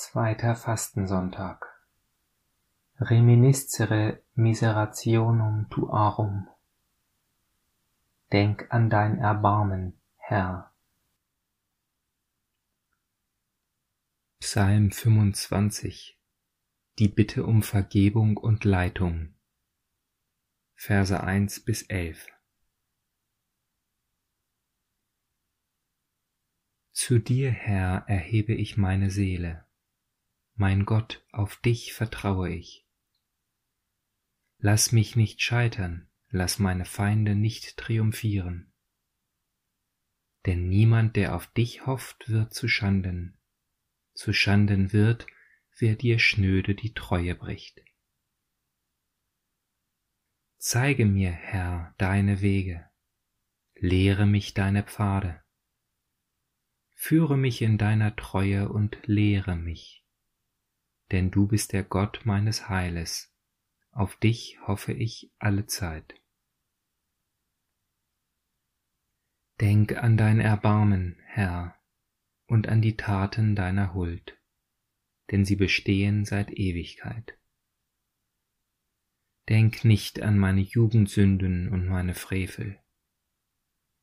Zweiter Fastensonntag. Reminiscere miserationum tuarum. Denk an dein Erbarmen, Herr. Psalm 25 Die Bitte um Vergebung und Leitung Verse 1 bis 11 Zu dir, Herr, erhebe ich meine Seele. Mein Gott, auf dich vertraue ich. Lass mich nicht scheitern, lass meine Feinde nicht triumphieren. Denn niemand, der auf dich hofft, wird zu Schanden. Zu Schanden wird, wer dir schnöde die Treue bricht. Zeige mir, Herr, deine Wege, lehre mich deine Pfade. Führe mich in deiner Treue und lehre mich, denn du bist der Gott meines Heiles, auf dich hoffe ich alle Zeit. Denk an dein Erbarmen, Herr, und an die Taten deiner Huld, denn sie bestehen seit Ewigkeit. Denk nicht an meine Jugendsünden und meine Frevel.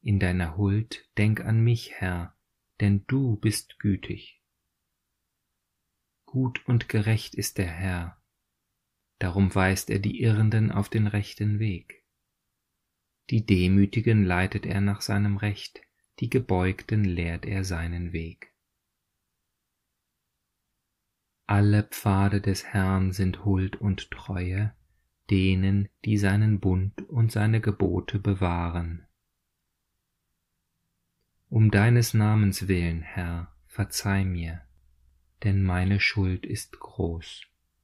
In deiner Huld denk an mich, Herr, denn du bist gütig. Gut und gerecht ist der Herr, darum weist er die Irrenden auf den rechten Weg. Die Demütigen leitet er nach seinem Recht, die Gebeugten lehrt er seinen Weg. Alle Pfade des Herrn sind Huld und Treue, denen, die seinen Bund und seine Gebote bewahren. Um deines Namens willen, Herr, verzeih mir, denn meine Schuld ist groß.